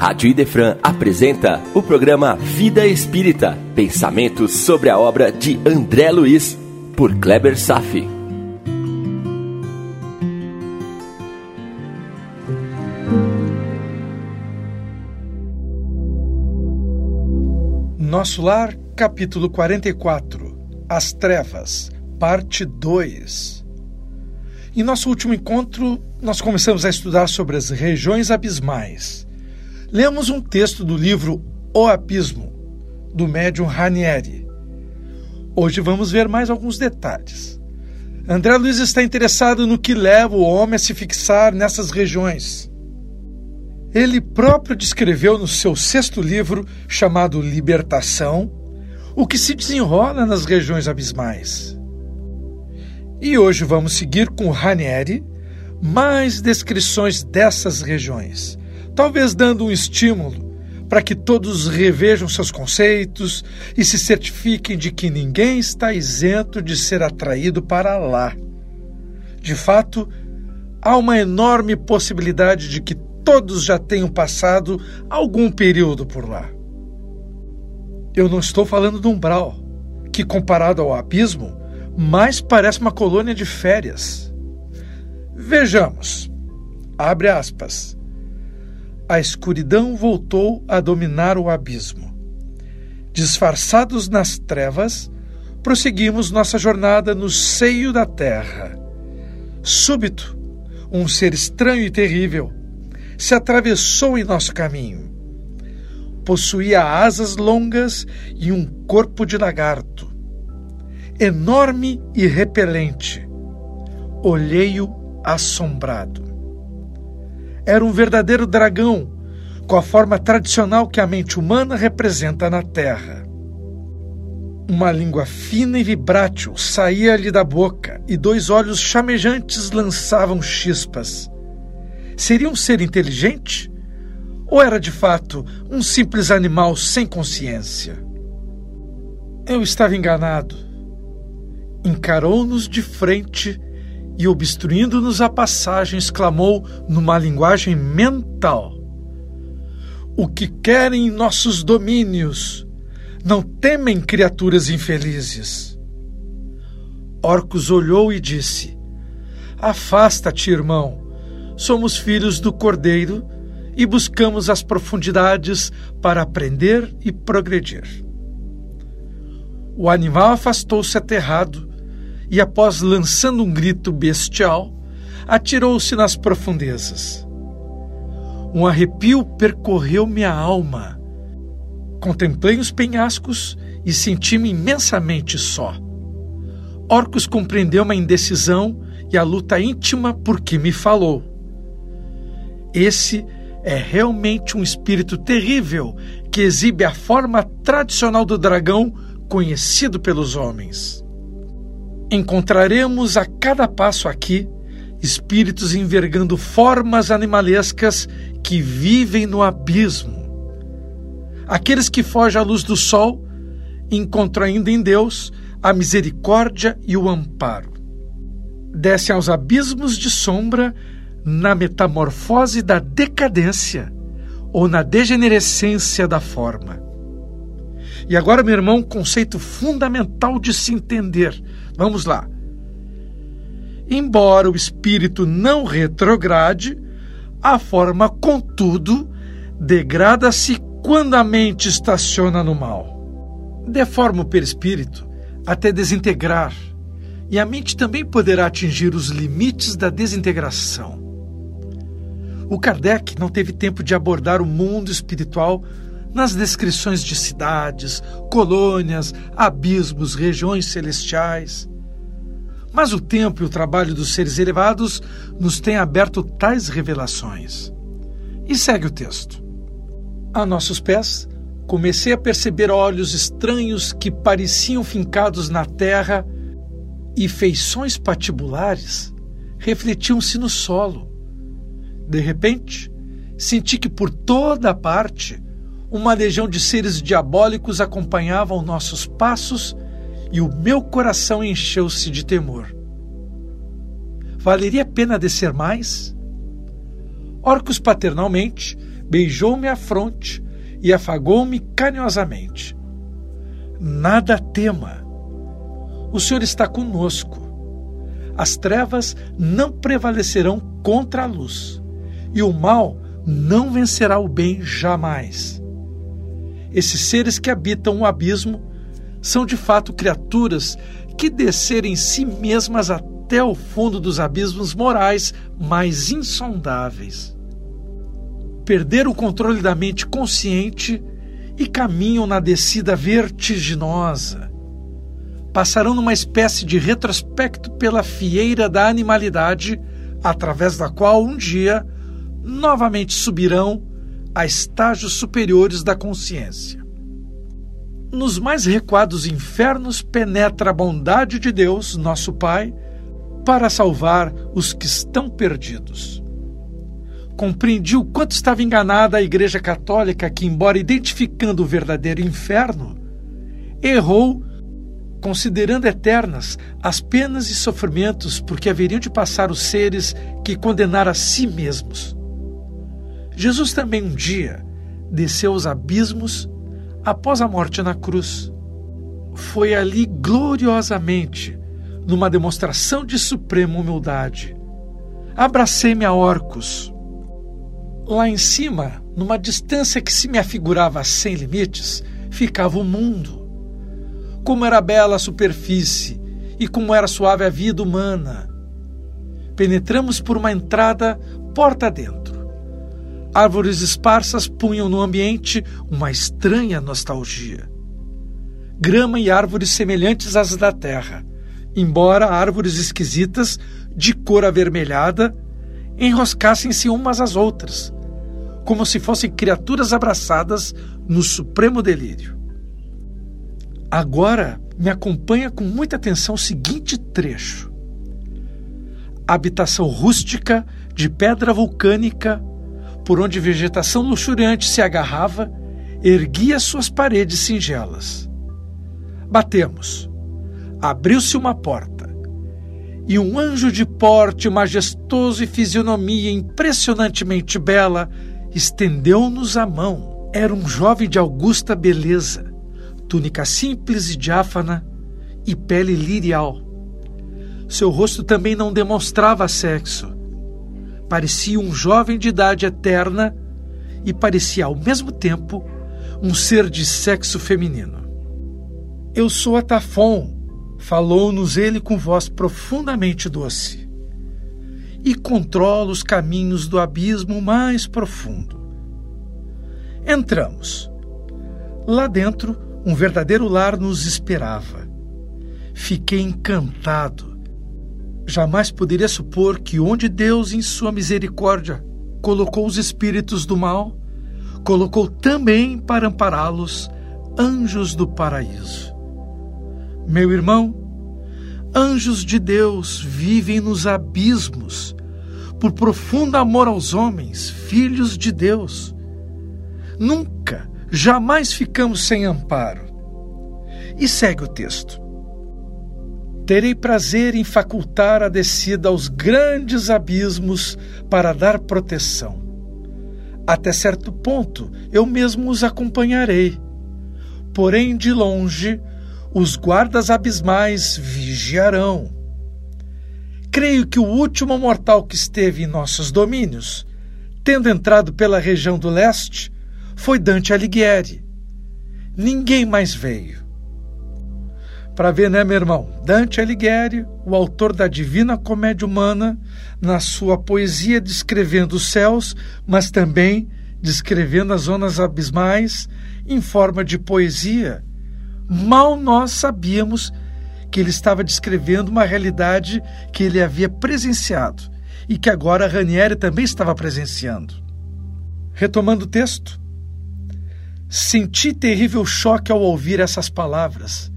Rádio Idefran apresenta o programa Vida Espírita, pensamentos sobre a obra de André Luiz, por Kleber Safi. Nosso Lar, capítulo 44 As Trevas, parte 2 Em nosso último encontro, nós começamos a estudar sobre as regiões abismais lemos um texto do livro O Abismo, do médium Ranieri. Hoje vamos ver mais alguns detalhes. André Luiz está interessado no que leva o homem a se fixar nessas regiões. Ele próprio descreveu no seu sexto livro, chamado Libertação, o que se desenrola nas regiões abismais. E hoje vamos seguir com Ranieri mais descrições dessas regiões, talvez dando um estímulo para que todos revejam seus conceitos e se certifiquem de que ninguém está isento de ser atraído para lá. De fato, há uma enorme possibilidade de que todos já tenham passado algum período por lá. Eu não estou falando do umbral, que comparado ao abismo, mais parece uma colônia de férias. Vejamos. Abre aspas a escuridão voltou a dominar o abismo. Disfarçados nas trevas, prosseguimos nossa jornada no seio da terra. Súbito, um ser estranho e terrível se atravessou em nosso caminho. Possuía asas longas e um corpo de lagarto. Enorme e repelente. Olhei-o assombrado era um verdadeiro dragão, com a forma tradicional que a mente humana representa na Terra. Uma língua fina e vibrátil saía-lhe da boca e dois olhos chamejantes lançavam chispas. Seria um ser inteligente? Ou era de fato um simples animal sem consciência? Eu estava enganado. Encarou-nos de frente e, obstruindo-nos a passagem, exclamou numa linguagem mental: O que querem nossos domínios? Não temem criaturas infelizes. Orcus olhou e disse: Afasta-te, irmão. Somos filhos do Cordeiro e buscamos as profundidades para aprender e progredir. O animal afastou-se aterrado e, após lançando um grito bestial, atirou-se nas profundezas. Um arrepio percorreu minha alma. Contemplei os penhascos e senti-me imensamente só. Orcus compreendeu uma indecisão e a luta íntima porque me falou. Esse é realmente um espírito terrível que exibe a forma tradicional do dragão conhecido pelos homens. Encontraremos a cada passo aqui espíritos envergando formas animalescas que vivem no abismo. Aqueles que fogem à luz do sol encontram ainda em Deus a misericórdia e o amparo. Descem aos abismos de sombra na metamorfose da decadência ou na degenerescência da forma. E agora, meu irmão, um conceito fundamental de se entender. Vamos lá. Embora o espírito não retrograde, a forma, contudo, degrada-se quando a mente estaciona no mal. Deforma o perispírito até desintegrar, e a mente também poderá atingir os limites da desintegração. O Kardec não teve tempo de abordar o mundo espiritual nas descrições de cidades, colônias, abismos, regiões celestiais. Mas o tempo e o trabalho dos seres elevados nos têm aberto tais revelações. E segue o texto. A nossos pés, comecei a perceber olhos estranhos que pareciam fincados na terra e feições patibulares refletiam-se no solo. De repente, senti que por toda a parte uma legião de seres diabólicos acompanhavam nossos passos e o meu coração encheu-se de temor. Valeria a pena descer mais? Orcus paternalmente beijou-me a fronte e afagou-me carinhosamente. Nada tema. O Senhor está conosco. As trevas não prevalecerão contra a luz, e o mal não vencerá o bem jamais. Esses seres que habitam o abismo são de fato criaturas que descerem em si mesmas até o fundo dos abismos morais mais insondáveis. Perderam o controle da mente consciente e caminham na descida vertiginosa. Passarão numa espécie de retrospecto pela fieira da animalidade, através da qual um dia novamente subirão a estágios superiores da consciência. Nos mais recuados infernos penetra a bondade de Deus, nosso Pai, para salvar os que estão perdidos. Compreendi o quanto estava enganada a Igreja Católica, que, embora identificando o verdadeiro inferno, errou considerando eternas as penas e sofrimentos porque haveriam de passar os seres que condenaram a si mesmos. Jesus também um dia desceu aos abismos após a morte na cruz. Foi ali gloriosamente, numa demonstração de suprema humildade. Abracei-me a Orcos. Lá em cima, numa distância que se me afigurava sem limites, ficava o mundo. Como era bela a superfície e como era suave a vida humana. Penetramos por uma entrada porta dentro Árvores esparsas punham no ambiente uma estranha nostalgia. Grama e árvores semelhantes às da terra, embora árvores esquisitas, de cor avermelhada, enroscassem-se umas às outras, como se fossem criaturas abraçadas no supremo delírio. Agora me acompanha com muita atenção o seguinte trecho: habitação rústica de pedra vulcânica por onde vegetação luxuriante se agarrava, erguia suas paredes singelas. Batemos. Abriu-se uma porta. E um anjo de porte majestoso e fisionomia impressionantemente bela estendeu-nos a mão. Era um jovem de augusta beleza, túnica simples e diáfana e pele lirial. Seu rosto também não demonstrava sexo parecia um jovem de idade eterna e parecia ao mesmo tempo um ser de sexo feminino. Eu sou Atafon, falou-nos ele com voz profundamente doce, e controlo os caminhos do abismo mais profundo. Entramos. Lá dentro, um verdadeiro lar nos esperava. Fiquei encantado Jamais poderia supor que onde Deus, em sua misericórdia, colocou os espíritos do mal, colocou também para ampará-los anjos do paraíso. Meu irmão, anjos de Deus vivem nos abismos, por profundo amor aos homens, filhos de Deus. Nunca, jamais ficamos sem amparo. E segue o texto. Terei prazer em facultar a descida aos grandes abismos para dar proteção. Até certo ponto eu mesmo os acompanharei. Porém, de longe, os guardas abismais vigiarão. Creio que o último mortal que esteve em nossos domínios, tendo entrado pela região do leste, foi Dante Alighieri. Ninguém mais veio. Para ver, né, meu irmão? Dante Alighieri, o autor da Divina Comédia Humana, na sua poesia descrevendo os céus, mas também descrevendo as zonas abismais em forma de poesia. Mal nós sabíamos que ele estava descrevendo uma realidade que ele havia presenciado e que agora Ranieri também estava presenciando. Retomando o texto, senti terrível choque ao ouvir essas palavras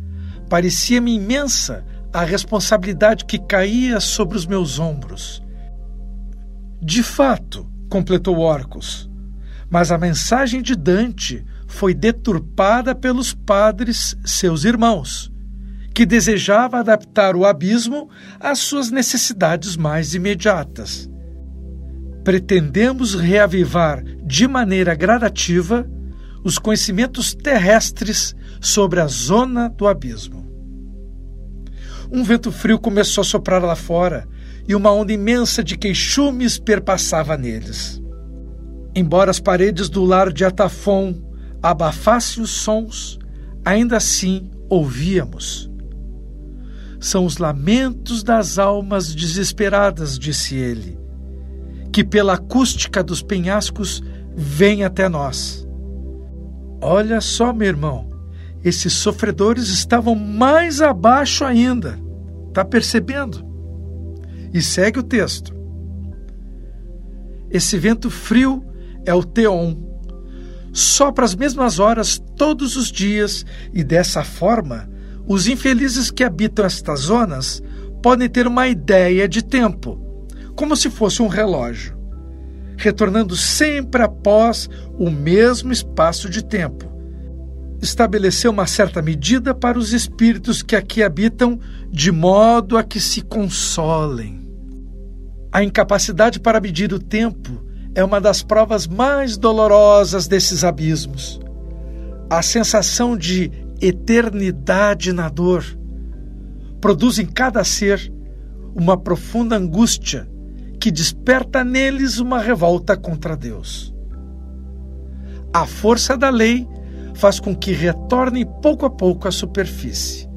Parecia-me imensa a responsabilidade que caía sobre os meus ombros. De fato, completou Orcus, mas a mensagem de Dante foi deturpada pelos padres, seus irmãos, que desejava adaptar o abismo às suas necessidades mais imediatas. pretendemos reavivar de maneira gradativa os conhecimentos terrestres sobre a zona do abismo. Um vento frio começou a soprar lá fora e uma onda imensa de queixumes perpassava neles. Embora as paredes do lar de Atafon abafassem os sons, ainda assim ouvíamos. São os lamentos das almas desesperadas, disse ele, que pela acústica dos penhascos vêm até nós. Olha só, meu irmão, esses sofredores estavam mais abaixo ainda. Está percebendo? E segue o texto. Esse vento frio é o Teon. Sopra as mesmas horas todos os dias e dessa forma, os infelizes que habitam estas zonas podem ter uma ideia de tempo, como se fosse um relógio, retornando sempre após o mesmo espaço de tempo. Estabeleceu uma certa medida para os espíritos que aqui habitam, de modo a que se consolem. A incapacidade para medir o tempo é uma das provas mais dolorosas desses abismos. A sensação de eternidade na dor produz em cada ser uma profunda angústia que desperta neles uma revolta contra Deus. A força da lei faz com que retorne pouco a pouco à superfície.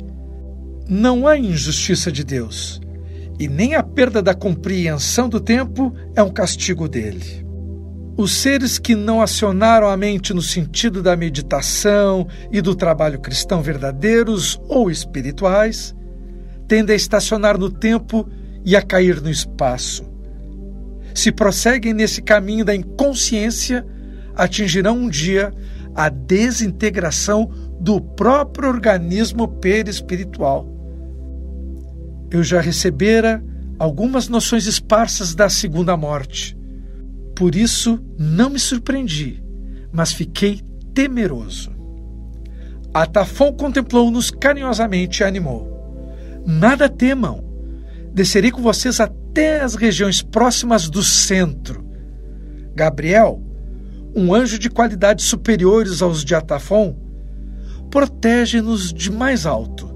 Não há injustiça de Deus, e nem a perda da compreensão do tempo é um castigo dele. Os seres que não acionaram a mente no sentido da meditação e do trabalho cristão verdadeiros ou espirituais tendem a estacionar no tempo e a cair no espaço. Se prosseguem nesse caminho da inconsciência, atingirão um dia a desintegração do próprio organismo perispiritual. Eu já recebera algumas noções esparsas da segunda morte. Por isso, não me surpreendi, mas fiquei temeroso. Atafon contemplou-nos carinhosamente e animou. Nada temam. Descerei com vocês até as regiões próximas do centro. Gabriel, um anjo de qualidades superiores aos de Atafon, protege-nos de mais alto.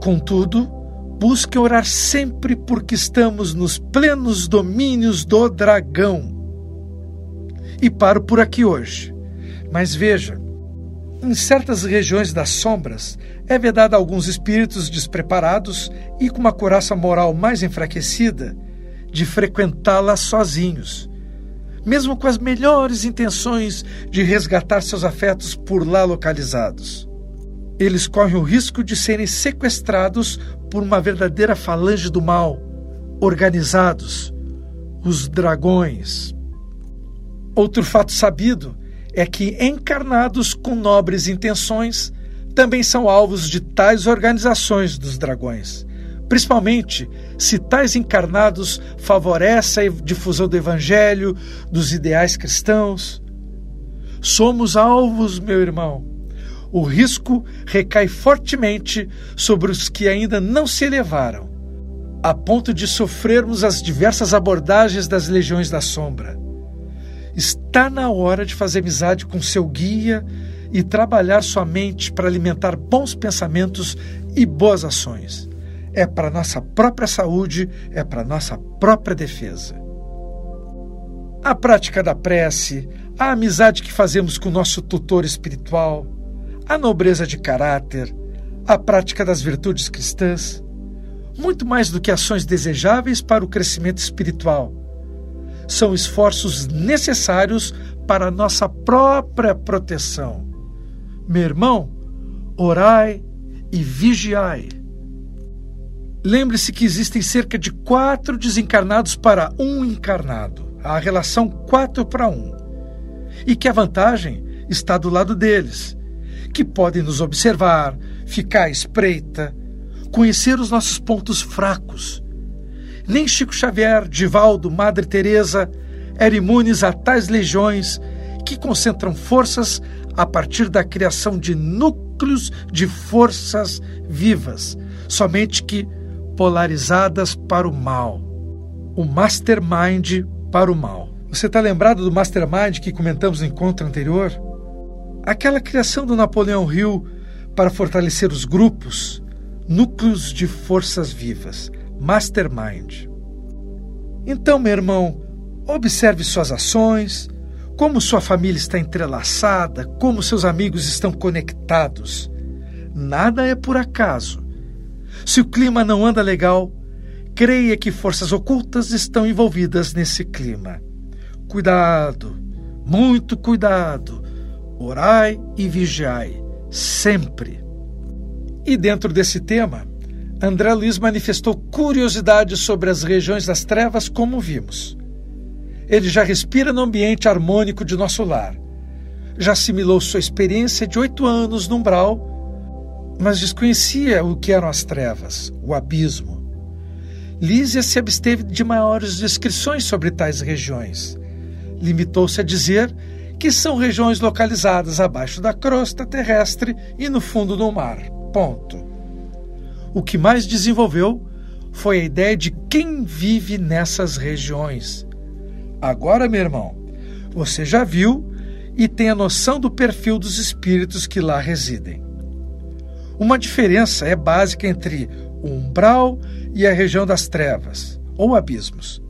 Contudo, Busque orar sempre porque estamos nos plenos domínios do dragão. E paro por aqui hoje. Mas veja, em certas regiões das sombras é vedado a alguns espíritos despreparados e com uma coraça moral mais enfraquecida de frequentá-la sozinhos, mesmo com as melhores intenções de resgatar seus afetos por lá localizados eles correm o risco de serem sequestrados por uma verdadeira falange do mal, organizados, os dragões. Outro fato sabido é que encarnados com nobres intenções também são alvos de tais organizações dos dragões, principalmente se tais encarnados favorecem a difusão do evangelho, dos ideais cristãos. Somos alvos, meu irmão, o risco recai fortemente sobre os que ainda não se elevaram, a ponto de sofrermos as diversas abordagens das legiões da sombra. Está na hora de fazer amizade com seu guia e trabalhar sua mente para alimentar bons pensamentos e boas ações. É para nossa própria saúde, é para nossa própria defesa. A prática da prece, a amizade que fazemos com o nosso tutor espiritual, a nobreza de caráter, a prática das virtudes cristãs, muito mais do que ações desejáveis para o crescimento espiritual. São esforços necessários para a nossa própria proteção. Meu irmão, orai e vigiai. Lembre-se que existem cerca de quatro desencarnados para um encarnado, a relação quatro para um, e que a vantagem está do lado deles que podem nos observar, ficar à espreita, conhecer os nossos pontos fracos. Nem Chico Xavier, Divaldo, Madre Teresa eram imunes a tais legiões que concentram forças a partir da criação de núcleos de forças vivas, somente que polarizadas para o mal. O mastermind para o mal. Você está lembrado do Mastermind que comentamos no encontro anterior? Aquela criação do Napoleão Hill para fortalecer os grupos, núcleos de forças vivas, Mastermind. Então, meu irmão, observe suas ações, como sua família está entrelaçada, como seus amigos estão conectados. Nada é por acaso. Se o clima não anda legal, creia que forças ocultas estão envolvidas nesse clima. Cuidado, muito cuidado. Orai e vigiai, sempre. E dentro desse tema, André Luiz manifestou curiosidade sobre as regiões das trevas, como vimos. Ele já respira no ambiente harmônico de nosso lar. Já assimilou sua experiência de oito anos no umbral, mas desconhecia o que eram as trevas, o abismo. Lísia se absteve de maiores descrições sobre tais regiões. Limitou-se a dizer que são regiões localizadas abaixo da crosta terrestre e no fundo do mar. Ponto. O que mais desenvolveu foi a ideia de quem vive nessas regiões, Agora, meu irmão, você já viu e tem a noção do perfil dos espíritos que lá residem. Uma diferença é básica entre o umbral e a região das trevas, ou abismos.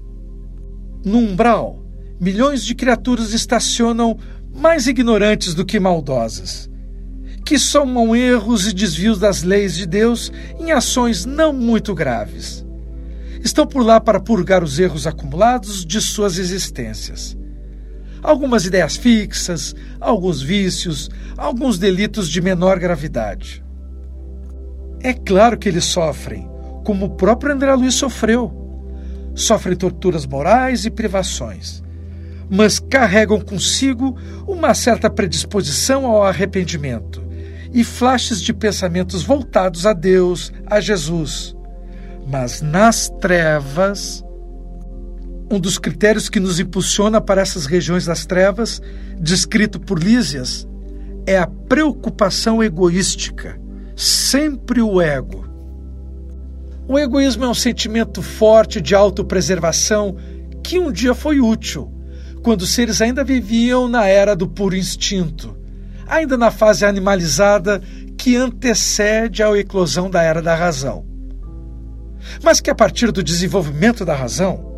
No umbral, milhões de criaturas estacionam mais ignorantes do que maldosas, que somam erros e desvios das leis de Deus em ações não muito graves estão por lá para purgar os erros acumulados de suas existências. Algumas ideias fixas, alguns vícios, alguns delitos de menor gravidade. É claro que eles sofrem, como o próprio André Luiz sofreu. Sofrem torturas morais e privações, mas carregam consigo uma certa predisposição ao arrependimento e flashes de pensamentos voltados a Deus, a Jesus mas nas trevas, um dos critérios que nos impulsiona para essas regiões das trevas, descrito por Lísias, é a preocupação egoística, sempre o ego. O egoísmo é um sentimento forte de autopreservação que um dia foi útil, quando os seres ainda viviam na era do puro instinto, ainda na fase animalizada que antecede a eclosão da era da razão mas que a partir do desenvolvimento da razão,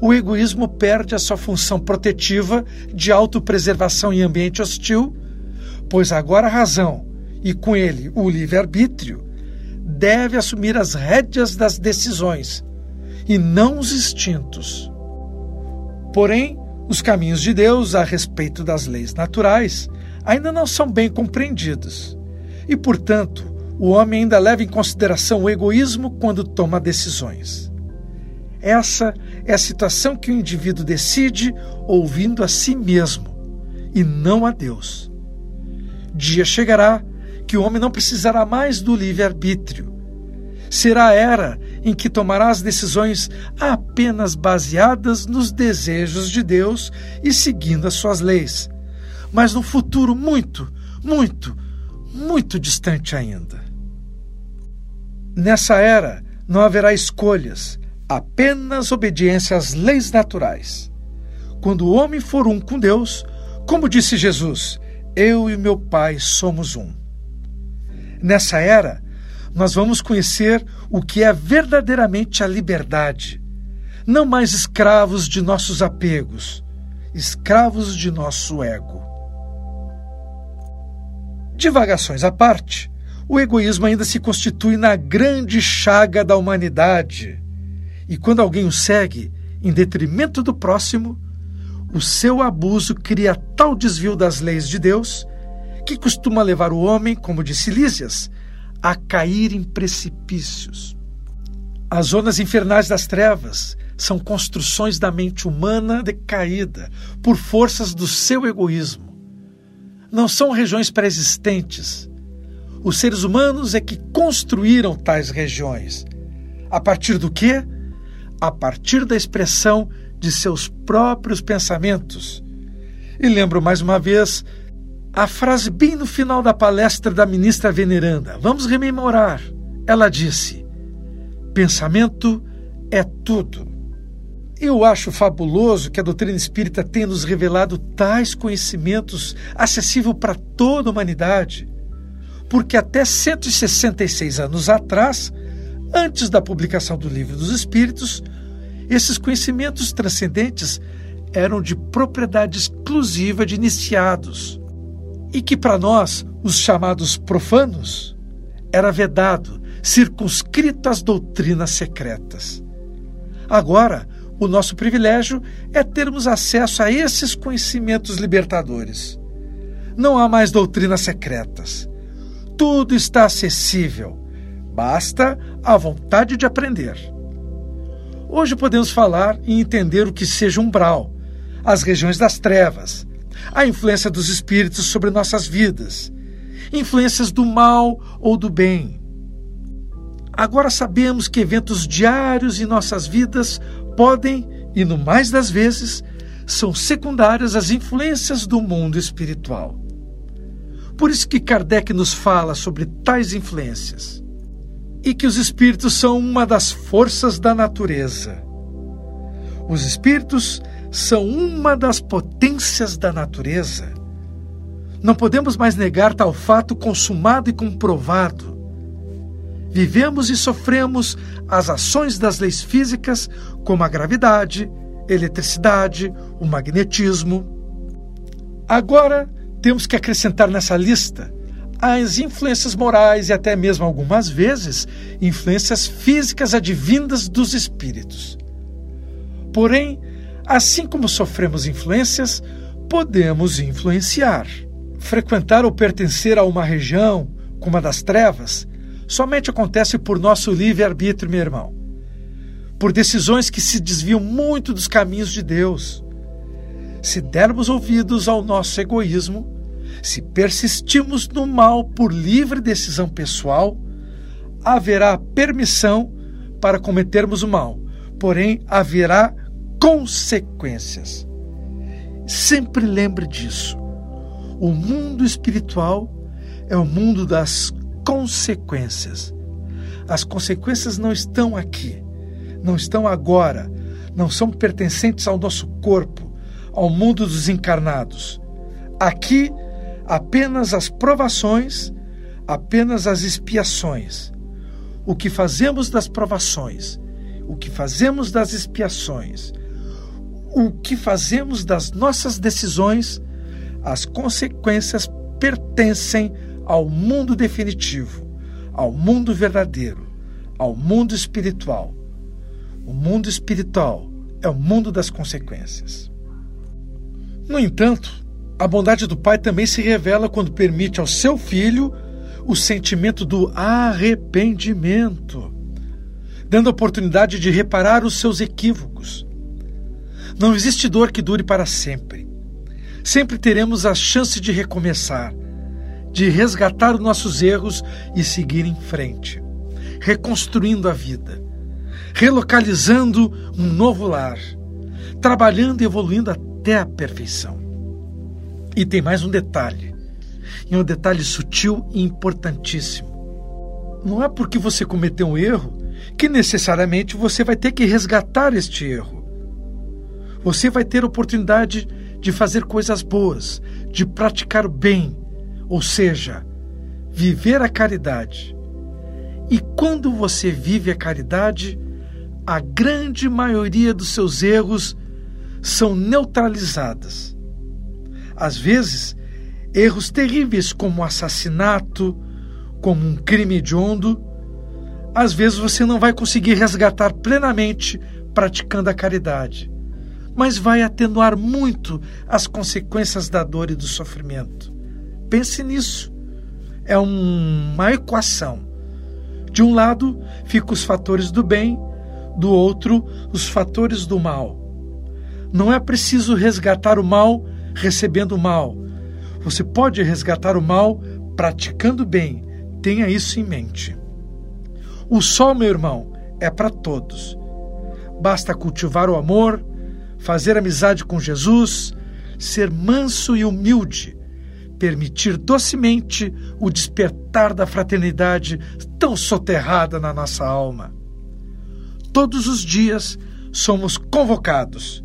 o egoísmo perde a sua função protetiva de autopreservação em ambiente hostil, pois agora a razão, e com ele o livre-arbítrio, deve assumir as rédeas das decisões, e não os instintos. Porém, os caminhos de Deus a respeito das leis naturais ainda não são bem compreendidos, e, portanto, o homem ainda leva em consideração o egoísmo quando toma decisões. Essa é a situação que o indivíduo decide ouvindo a si mesmo e não a Deus. Dia chegará que o homem não precisará mais do livre-arbítrio. Será a era em que tomará as decisões apenas baseadas nos desejos de Deus e seguindo as suas leis, mas no futuro muito, muito, muito distante ainda. Nessa era não haverá escolhas, apenas obediência às leis naturais. Quando o homem for um com Deus, como disse Jesus, eu e meu Pai somos um. Nessa era, nós vamos conhecer o que é verdadeiramente a liberdade. Não mais escravos de nossos apegos, escravos de nosso ego. Divagações à parte, o egoísmo ainda se constitui na grande chaga da humanidade. E quando alguém o segue em detrimento do próximo, o seu abuso cria tal desvio das leis de Deus que costuma levar o homem, como disse Lísias, a cair em precipícios. As zonas infernais das trevas são construções da mente humana decaída por forças do seu egoísmo. Não são regiões pré-existentes, os seres humanos é que construíram tais regiões. A partir do quê? A partir da expressão de seus próprios pensamentos. E lembro mais uma vez a frase bem no final da palestra da ministra veneranda. Vamos rememorar. Ela disse: Pensamento é tudo. Eu acho fabuloso que a doutrina espírita tenha nos revelado tais conhecimentos acessíveis para toda a humanidade, porque até 166 anos atrás, antes da publicação do Livro dos Espíritos, esses conhecimentos transcendentes eram de propriedade exclusiva de iniciados, e que para nós, os chamados profanos, era vedado, circunscrito às doutrinas secretas. Agora, o nosso privilégio é termos acesso a esses conhecimentos libertadores. Não há mais doutrinas secretas. Tudo está acessível. Basta a vontade de aprender. Hoje podemos falar e entender o que seja umbral, as regiões das trevas, a influência dos espíritos sobre nossas vidas, influências do mal ou do bem. Agora sabemos que eventos diários em nossas vidas podem, e no mais das vezes, são secundárias às influências do mundo espiritual. Por isso que Kardec nos fala sobre tais influências e que os espíritos são uma das forças da natureza. Os espíritos são uma das potências da natureza. Não podemos mais negar tal fato consumado e comprovado vivemos e sofremos as ações das leis físicas, como a gravidade, eletricidade, o magnetismo. Agora, temos que acrescentar nessa lista as influências morais e até mesmo algumas vezes influências físicas advindas dos espíritos. Porém, assim como sofremos influências, podemos influenciar. Frequentar ou pertencer a uma região, como a das trevas, somente acontece por nosso livre-arbítrio, meu irmão. Por decisões que se desviam muito dos caminhos de Deus. Se dermos ouvidos ao nosso egoísmo, se persistimos no mal por livre decisão pessoal, haverá permissão para cometermos o mal, porém haverá consequências. Sempre lembre disso. O mundo espiritual é o mundo das consequências. As consequências não estão aqui, não estão agora, não são pertencentes ao nosso corpo, ao mundo dos encarnados. Aqui, apenas as provações, apenas as expiações. O que fazemos das provações, o que fazemos das expiações, o que fazemos das nossas decisões, as consequências pertencem ao mundo definitivo, ao mundo verdadeiro, ao mundo espiritual. O mundo espiritual é o mundo das consequências. No entanto, a bondade do Pai também se revela quando permite ao seu filho o sentimento do arrependimento, dando a oportunidade de reparar os seus equívocos. Não existe dor que dure para sempre. Sempre teremos a chance de recomeçar, de resgatar os nossos erros e seguir em frente, reconstruindo a vida, relocalizando um novo lar, trabalhando e evoluindo até a perfeição. E tem mais um detalhe, e um detalhe sutil e importantíssimo. Não é porque você cometeu um erro que necessariamente você vai ter que resgatar este erro. Você vai ter oportunidade de fazer coisas boas, de praticar o bem, ou seja, viver a caridade. E quando você vive a caridade, a grande maioria dos seus erros são neutralizadas. Às vezes, erros terríveis como assassinato, como um crime hediondo, às vezes você não vai conseguir resgatar plenamente praticando a caridade, mas vai atenuar muito as consequências da dor e do sofrimento. Pense nisso. É uma equação. De um lado ficam os fatores do bem, do outro, os fatores do mal. Não é preciso resgatar o mal recebendo o mal. Você pode resgatar o mal praticando bem. Tenha isso em mente. O sol, meu irmão, é para todos. Basta cultivar o amor, fazer amizade com Jesus, ser manso e humilde permitir docemente o despertar da fraternidade tão soterrada na nossa alma. Todos os dias somos convocados.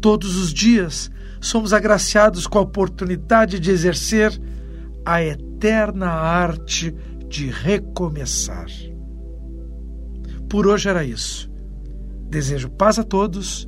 Todos os dias somos agraciados com a oportunidade de exercer a eterna arte de recomeçar. Por hoje era isso. Desejo paz a todos